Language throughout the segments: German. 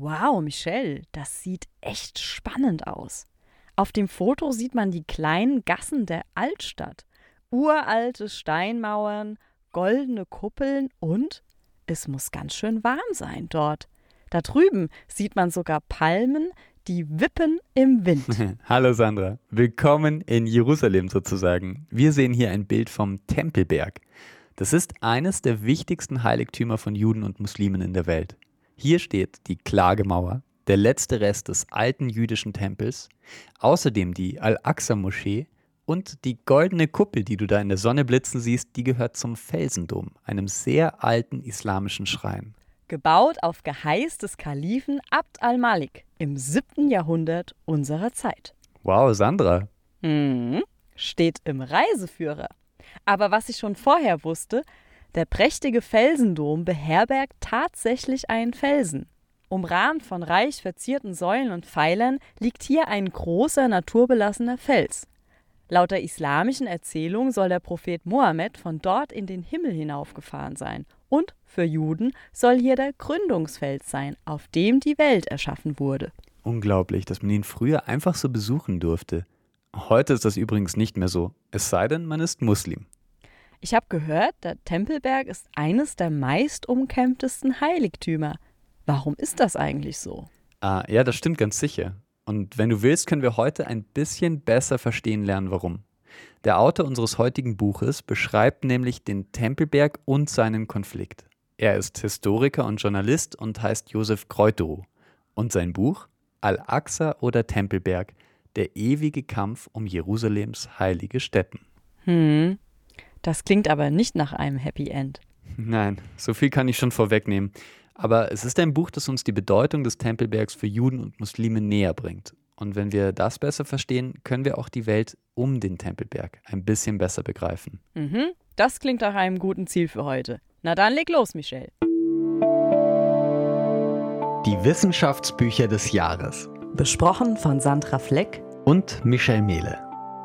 Wow, Michelle, das sieht echt spannend aus. Auf dem Foto sieht man die kleinen Gassen der Altstadt. Uralte Steinmauern, goldene Kuppeln und es muss ganz schön warm sein dort. Da drüben sieht man sogar Palmen, die wippen im Wind. Hallo Sandra, willkommen in Jerusalem sozusagen. Wir sehen hier ein Bild vom Tempelberg. Das ist eines der wichtigsten Heiligtümer von Juden und Muslimen in der Welt. Hier steht die Klagemauer, der letzte Rest des alten jüdischen Tempels, außerdem die Al-Aqsa-Moschee und die goldene Kuppel, die du da in der Sonne blitzen siehst, die gehört zum Felsendom, einem sehr alten islamischen Schrein. Gebaut auf Geheiß des Kalifen Abd al-Malik im 7. Jahrhundert unserer Zeit. Wow, Sandra. Hm, steht im Reiseführer. Aber was ich schon vorher wusste, der prächtige Felsendom beherbergt tatsächlich einen Felsen. Umrahmt von reich verzierten Säulen und Pfeilern liegt hier ein großer naturbelassener Fels. Laut der islamischen Erzählung soll der Prophet Mohammed von dort in den Himmel hinaufgefahren sein. Und für Juden soll hier der Gründungsfels sein, auf dem die Welt erschaffen wurde. Unglaublich, dass man ihn früher einfach so besuchen durfte. Heute ist das übrigens nicht mehr so, es sei denn, man ist Muslim. Ich habe gehört, der Tempelberg ist eines der meist umkämpftesten Heiligtümer. Warum ist das eigentlich so? Ah, ja, das stimmt ganz sicher. Und wenn du willst, können wir heute ein bisschen besser verstehen lernen, warum. Der Autor unseres heutigen Buches beschreibt nämlich den Tempelberg und seinen Konflikt. Er ist Historiker und Journalist und heißt Josef Kreuterow. Und sein Buch Al-Aqsa oder Tempelberg, der ewige Kampf um Jerusalems heilige Stätten. Hm, das klingt aber nicht nach einem Happy End. Nein, so viel kann ich schon vorwegnehmen. Aber es ist ein Buch, das uns die Bedeutung des Tempelbergs für Juden und Muslime näher bringt. Und wenn wir das besser verstehen, können wir auch die Welt um den Tempelberg ein bisschen besser begreifen. Mhm, das klingt nach einem guten Ziel für heute. Na dann leg los, Michelle. Die Wissenschaftsbücher des Jahres. Besprochen von Sandra Fleck und Michelle Mehle.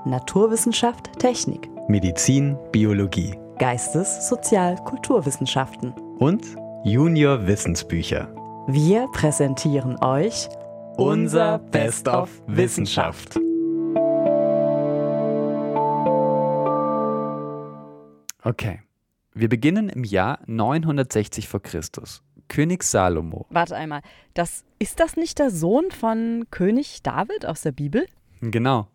Naturwissenschaft, Technik. Medizin, Biologie, Geistes-, Sozial-, Kulturwissenschaften und Junior Wissensbücher. Wir präsentieren euch unser Best of Wissenschaft. Okay, wir beginnen im Jahr 960 vor Christus. König Salomo. Warte einmal, das ist das nicht der Sohn von König David aus der Bibel? Genau.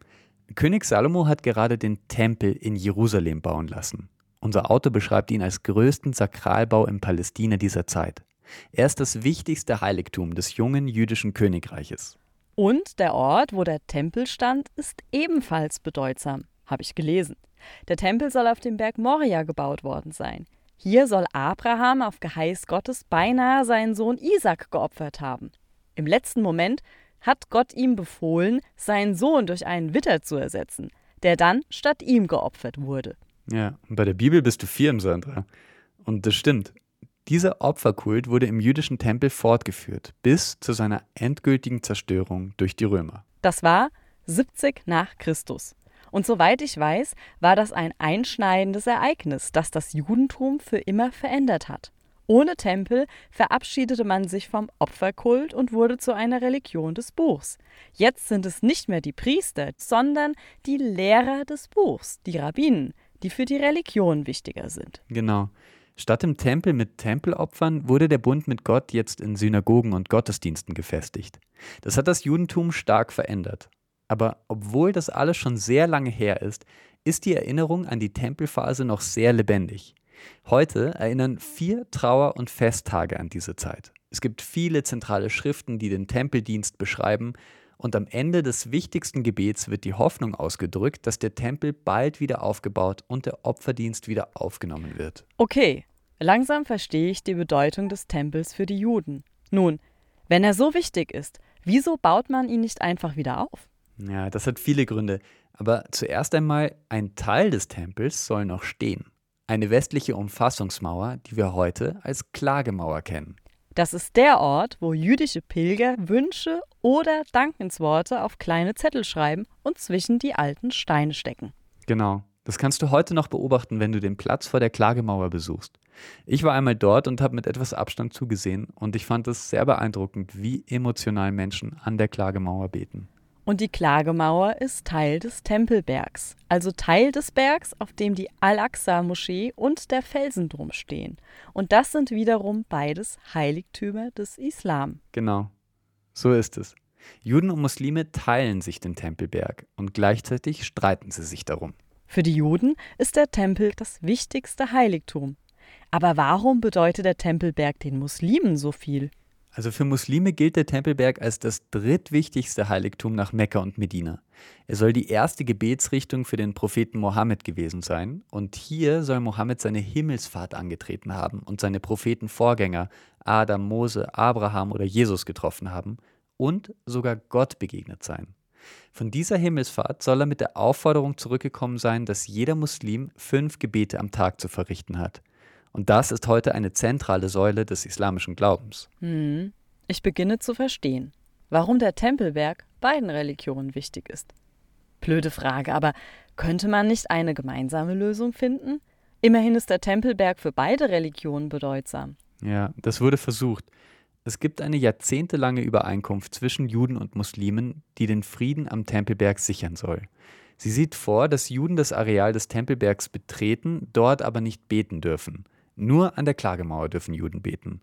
König Salomo hat gerade den Tempel in Jerusalem bauen lassen. Unser Autor beschreibt ihn als größten Sakralbau in Palästina dieser Zeit. Er ist das wichtigste Heiligtum des jungen jüdischen Königreiches. Und der Ort, wo der Tempel stand, ist ebenfalls bedeutsam, habe ich gelesen. Der Tempel soll auf dem Berg Moria gebaut worden sein. Hier soll Abraham auf Geheiß Gottes beinahe seinen Sohn Isaac geopfert haben. Im letzten Moment hat Gott ihm befohlen, seinen Sohn durch einen Witter zu ersetzen, der dann statt ihm geopfert wurde. Ja, und bei der Bibel bist du firm, Sandra. Und das stimmt. Dieser Opferkult wurde im jüdischen Tempel fortgeführt, bis zu seiner endgültigen Zerstörung durch die Römer. Das war 70 nach Christus. Und soweit ich weiß, war das ein einschneidendes Ereignis, das das Judentum für immer verändert hat. Ohne Tempel verabschiedete man sich vom Opferkult und wurde zu einer Religion des Buchs. Jetzt sind es nicht mehr die Priester, sondern die Lehrer des Buchs, die Rabbinen, die für die Religion wichtiger sind. Genau. Statt im Tempel mit Tempelopfern wurde der Bund mit Gott jetzt in Synagogen und Gottesdiensten gefestigt. Das hat das Judentum stark verändert. Aber obwohl das alles schon sehr lange her ist, ist die Erinnerung an die Tempelphase noch sehr lebendig. Heute erinnern vier Trauer- und Festtage an diese Zeit. Es gibt viele zentrale Schriften, die den Tempeldienst beschreiben, und am Ende des wichtigsten Gebets wird die Hoffnung ausgedrückt, dass der Tempel bald wieder aufgebaut und der Opferdienst wieder aufgenommen wird. Okay, langsam verstehe ich die Bedeutung des Tempels für die Juden. Nun, wenn er so wichtig ist, wieso baut man ihn nicht einfach wieder auf? Ja, das hat viele Gründe. Aber zuerst einmal, ein Teil des Tempels soll noch stehen eine westliche Umfassungsmauer, die wir heute als Klagemauer kennen. Das ist der Ort, wo jüdische Pilger Wünsche oder Dankensworte auf kleine Zettel schreiben und zwischen die alten Steine stecken. Genau. Das kannst du heute noch beobachten, wenn du den Platz vor der Klagemauer besuchst. Ich war einmal dort und habe mit etwas Abstand zugesehen und ich fand es sehr beeindruckend, wie emotional Menschen an der Klagemauer beten. Und die Klagemauer ist Teil des Tempelbergs, also Teil des Bergs, auf dem die Al-Aqsa-Moschee und der Felsendom stehen. Und das sind wiederum beides Heiligtümer des Islam. Genau, so ist es. Juden und Muslime teilen sich den Tempelberg und gleichzeitig streiten sie sich darum. Für die Juden ist der Tempel das wichtigste Heiligtum. Aber warum bedeutet der Tempelberg den Muslimen so viel? Also für Muslime gilt der Tempelberg als das drittwichtigste Heiligtum nach Mekka und Medina. Er soll die erste Gebetsrichtung für den Propheten Mohammed gewesen sein und hier soll Mohammed seine Himmelsfahrt angetreten haben und seine Prophetenvorgänger Adam, Mose, Abraham oder Jesus getroffen haben und sogar Gott begegnet sein. Von dieser Himmelsfahrt soll er mit der Aufforderung zurückgekommen sein, dass jeder Muslim fünf Gebete am Tag zu verrichten hat. Und das ist heute eine zentrale Säule des islamischen Glaubens. Hm. Ich beginne zu verstehen, warum der Tempelberg beiden Religionen wichtig ist. Blöde Frage, aber könnte man nicht eine gemeinsame Lösung finden? Immerhin ist der Tempelberg für beide Religionen bedeutsam. Ja, das wurde versucht. Es gibt eine jahrzehntelange Übereinkunft zwischen Juden und Muslimen, die den Frieden am Tempelberg sichern soll. Sie sieht vor, dass Juden das Areal des Tempelbergs betreten, dort aber nicht beten dürfen. Nur an der Klagemauer dürfen Juden beten.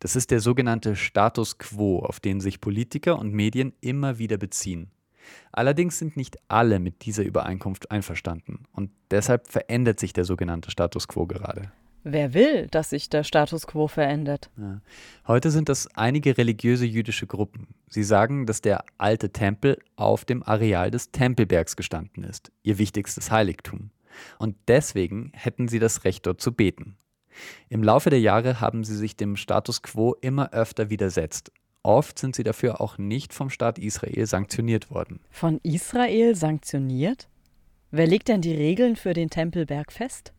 Das ist der sogenannte Status quo, auf den sich Politiker und Medien immer wieder beziehen. Allerdings sind nicht alle mit dieser Übereinkunft einverstanden und deshalb verändert sich der sogenannte Status quo gerade. Wer will, dass sich der Status quo verändert? Ja. Heute sind das einige religiöse jüdische Gruppen. Sie sagen, dass der alte Tempel auf dem Areal des Tempelbergs gestanden ist, ihr wichtigstes Heiligtum. Und deswegen hätten sie das Recht dort zu beten. Im Laufe der Jahre haben sie sich dem Status quo immer öfter widersetzt. Oft sind sie dafür auch nicht vom Staat Israel sanktioniert worden. Von Israel sanktioniert? Wer legt denn die Regeln für den Tempelberg fest?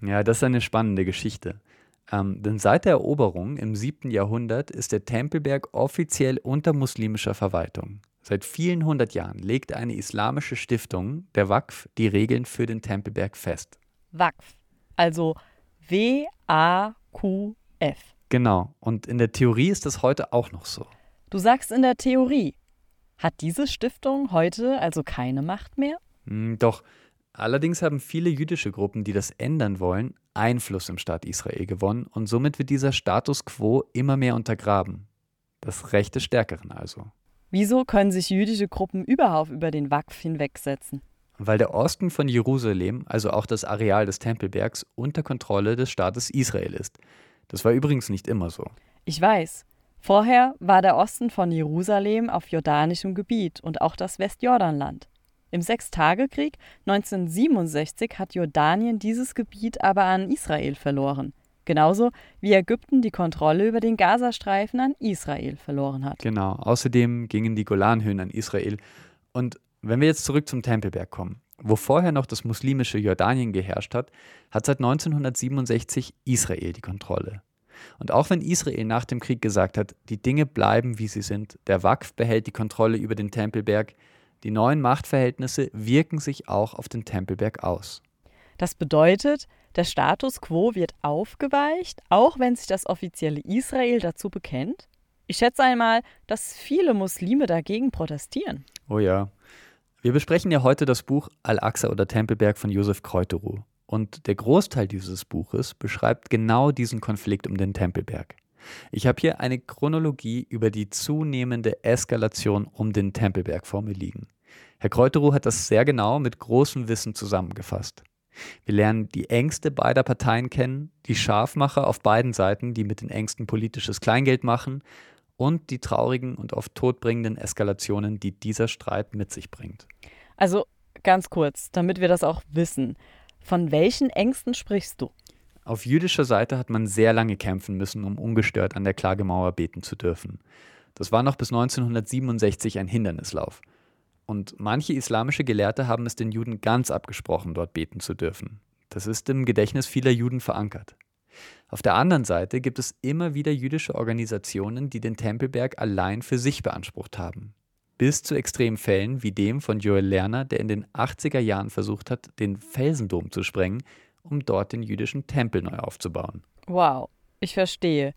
Ja, das ist eine spannende Geschichte. Ähm, denn seit der Eroberung im 7. Jahrhundert ist der Tempelberg offiziell unter muslimischer Verwaltung. Seit vielen hundert Jahren legt eine islamische Stiftung, der WAKF, die Regeln für den Tempelberg fest. WAKF, also W-A-Q-F. Genau, und in der Theorie ist das heute auch noch so. Du sagst in der Theorie. Hat diese Stiftung heute also keine Macht mehr? Hm, doch, allerdings haben viele jüdische Gruppen, die das ändern wollen, Einfluss im Staat Israel gewonnen und somit wird dieser Status quo immer mehr untergraben. Das Recht des Stärkeren also. Wieso können sich jüdische Gruppen überhaupt über den Wakf hinwegsetzen? Weil der Osten von Jerusalem, also auch das Areal des Tempelbergs, unter Kontrolle des Staates Israel ist. Das war übrigens nicht immer so. Ich weiß. Vorher war der Osten von Jerusalem auf jordanischem Gebiet und auch das Westjordanland. Im Sechstagekrieg 1967 hat Jordanien dieses Gebiet aber an Israel verloren. Genauso wie Ägypten die Kontrolle über den Gazastreifen an Israel verloren hat. Genau. Außerdem gingen die Golanhöhen an Israel. Und wenn wir jetzt zurück zum Tempelberg kommen, wo vorher noch das muslimische Jordanien geherrscht hat, hat seit 1967 Israel die Kontrolle. Und auch wenn Israel nach dem Krieg gesagt hat, die Dinge bleiben, wie sie sind, der Wakf behält die Kontrolle über den Tempelberg, die neuen Machtverhältnisse wirken sich auch auf den Tempelberg aus. Das bedeutet, der Status quo wird aufgeweicht, auch wenn sich das offizielle Israel dazu bekennt? Ich schätze einmal, dass viele Muslime dagegen protestieren. Oh ja, wir besprechen ja heute das Buch Al-Aqsa oder Tempelberg von Josef Kreuterow. Und der Großteil dieses Buches beschreibt genau diesen Konflikt um den Tempelberg. Ich habe hier eine Chronologie über die zunehmende Eskalation um den Tempelberg vor mir liegen. Herr Kreuterow hat das sehr genau mit großem Wissen zusammengefasst. Wir lernen die Ängste beider Parteien kennen, die Scharfmacher auf beiden Seiten, die mit den Ängsten politisches Kleingeld machen, und die traurigen und oft todbringenden Eskalationen, die dieser Streit mit sich bringt. Also ganz kurz, damit wir das auch wissen. Von welchen Ängsten sprichst du? Auf jüdischer Seite hat man sehr lange kämpfen müssen, um ungestört an der Klagemauer beten zu dürfen. Das war noch bis 1967 ein Hindernislauf. Und manche islamische Gelehrte haben es den Juden ganz abgesprochen, dort beten zu dürfen. Das ist im Gedächtnis vieler Juden verankert. Auf der anderen Seite gibt es immer wieder jüdische Organisationen, die den Tempelberg allein für sich beansprucht haben. Bis zu extremen Fällen wie dem von Joel Lerner, der in den 80er Jahren versucht hat, den Felsendom zu sprengen, um dort den jüdischen Tempel neu aufzubauen. Wow, ich verstehe.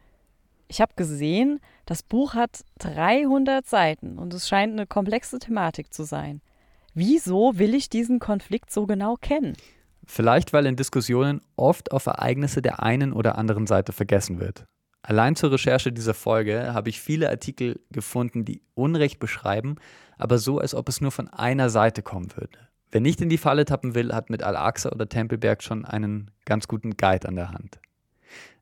Ich habe gesehen, das Buch hat 300 Seiten und es scheint eine komplexe Thematik zu sein. Wieso will ich diesen Konflikt so genau kennen? Vielleicht, weil in Diskussionen oft auf Ereignisse der einen oder anderen Seite vergessen wird. Allein zur Recherche dieser Folge habe ich viele Artikel gefunden, die Unrecht beschreiben, aber so, als ob es nur von einer Seite kommen würde. Wer nicht in die Falle tappen will, hat mit Al-Aqsa oder Tempelberg schon einen ganz guten Guide an der Hand.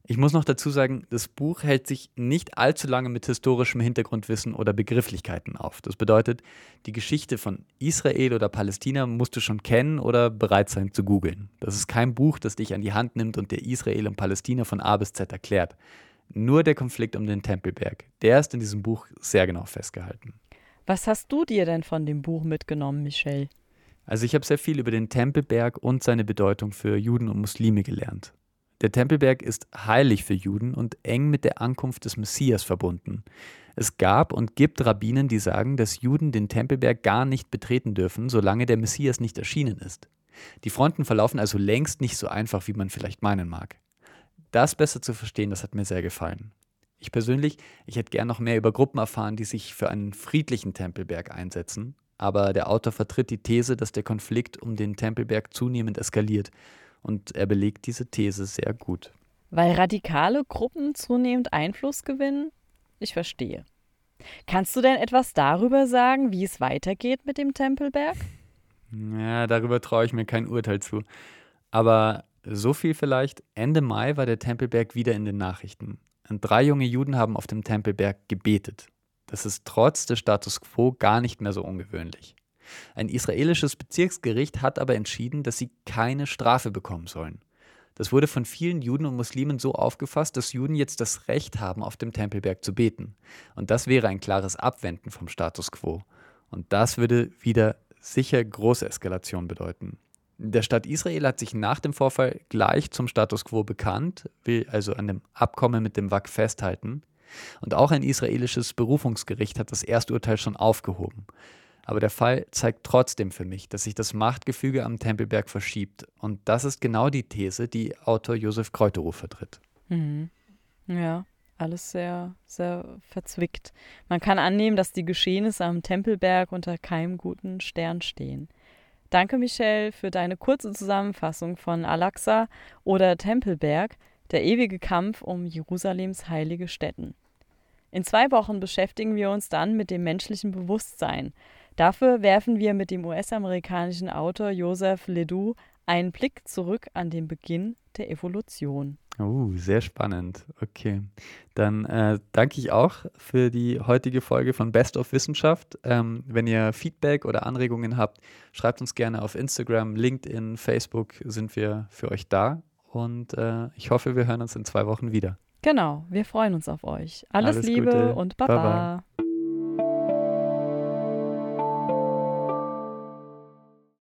Ich muss noch dazu sagen, das Buch hält sich nicht allzu lange mit historischem Hintergrundwissen oder Begrifflichkeiten auf. Das bedeutet, die Geschichte von Israel oder Palästina musst du schon kennen oder bereit sein zu googeln. Das ist kein Buch, das dich an die Hand nimmt und dir Israel und Palästina von A bis Z erklärt. Nur der Konflikt um den Tempelberg, der ist in diesem Buch sehr genau festgehalten. Was hast du dir denn von dem Buch mitgenommen, Michelle? Also ich habe sehr viel über den Tempelberg und seine Bedeutung für Juden und Muslime gelernt. Der Tempelberg ist heilig für Juden und eng mit der Ankunft des Messias verbunden. Es gab und gibt Rabbinen, die sagen, dass Juden den Tempelberg gar nicht betreten dürfen, solange der Messias nicht erschienen ist. Die Fronten verlaufen also längst nicht so einfach, wie man vielleicht meinen mag. Das besser zu verstehen, das hat mir sehr gefallen. Ich persönlich, ich hätte gern noch mehr über Gruppen erfahren, die sich für einen friedlichen Tempelberg einsetzen, aber der Autor vertritt die These, dass der Konflikt um den Tempelberg zunehmend eskaliert und er belegt diese These sehr gut. Weil radikale Gruppen zunehmend Einfluss gewinnen? Ich verstehe. Kannst du denn etwas darüber sagen, wie es weitergeht mit dem Tempelberg? Ja, darüber traue ich mir kein Urteil zu. Aber so viel vielleicht, Ende Mai war der Tempelberg wieder in den Nachrichten. Und drei junge Juden haben auf dem Tempelberg gebetet. Das ist trotz des Status quo gar nicht mehr so ungewöhnlich. Ein israelisches Bezirksgericht hat aber entschieden, dass sie keine Strafe bekommen sollen. Das wurde von vielen Juden und Muslimen so aufgefasst, dass Juden jetzt das Recht haben, auf dem Tempelberg zu beten. Und das wäre ein klares Abwenden vom Status quo. Und das würde wieder sicher große Eskalation bedeuten. Der Staat Israel hat sich nach dem Vorfall gleich zum Status quo bekannt, will also an dem Abkommen mit dem WAC festhalten. Und auch ein israelisches Berufungsgericht hat das Ersturteil schon aufgehoben. Aber der Fall zeigt trotzdem für mich, dass sich das Machtgefüge am Tempelberg verschiebt. Und das ist genau die These, die Autor Josef Kreuterow vertritt. Mhm. Ja, alles sehr, sehr verzwickt. Man kann annehmen, dass die Geschehnisse am Tempelberg unter keinem guten Stern stehen. Danke, Michelle, für deine kurze Zusammenfassung von Al-Aqsa oder Tempelberg, der ewige Kampf um Jerusalems heilige Stätten. In zwei Wochen beschäftigen wir uns dann mit dem menschlichen Bewusstsein, Dafür werfen wir mit dem US-amerikanischen Autor Joseph Ledoux einen Blick zurück an den Beginn der Evolution. Oh, sehr spannend. Okay. Dann äh, danke ich auch für die heutige Folge von Best of Wissenschaft. Ähm, wenn ihr Feedback oder Anregungen habt, schreibt uns gerne auf Instagram, LinkedIn, Facebook sind wir für euch da. Und äh, ich hoffe, wir hören uns in zwei Wochen wieder. Genau, wir freuen uns auf euch. Alles, Alles Liebe Gute. und Baba. Baba.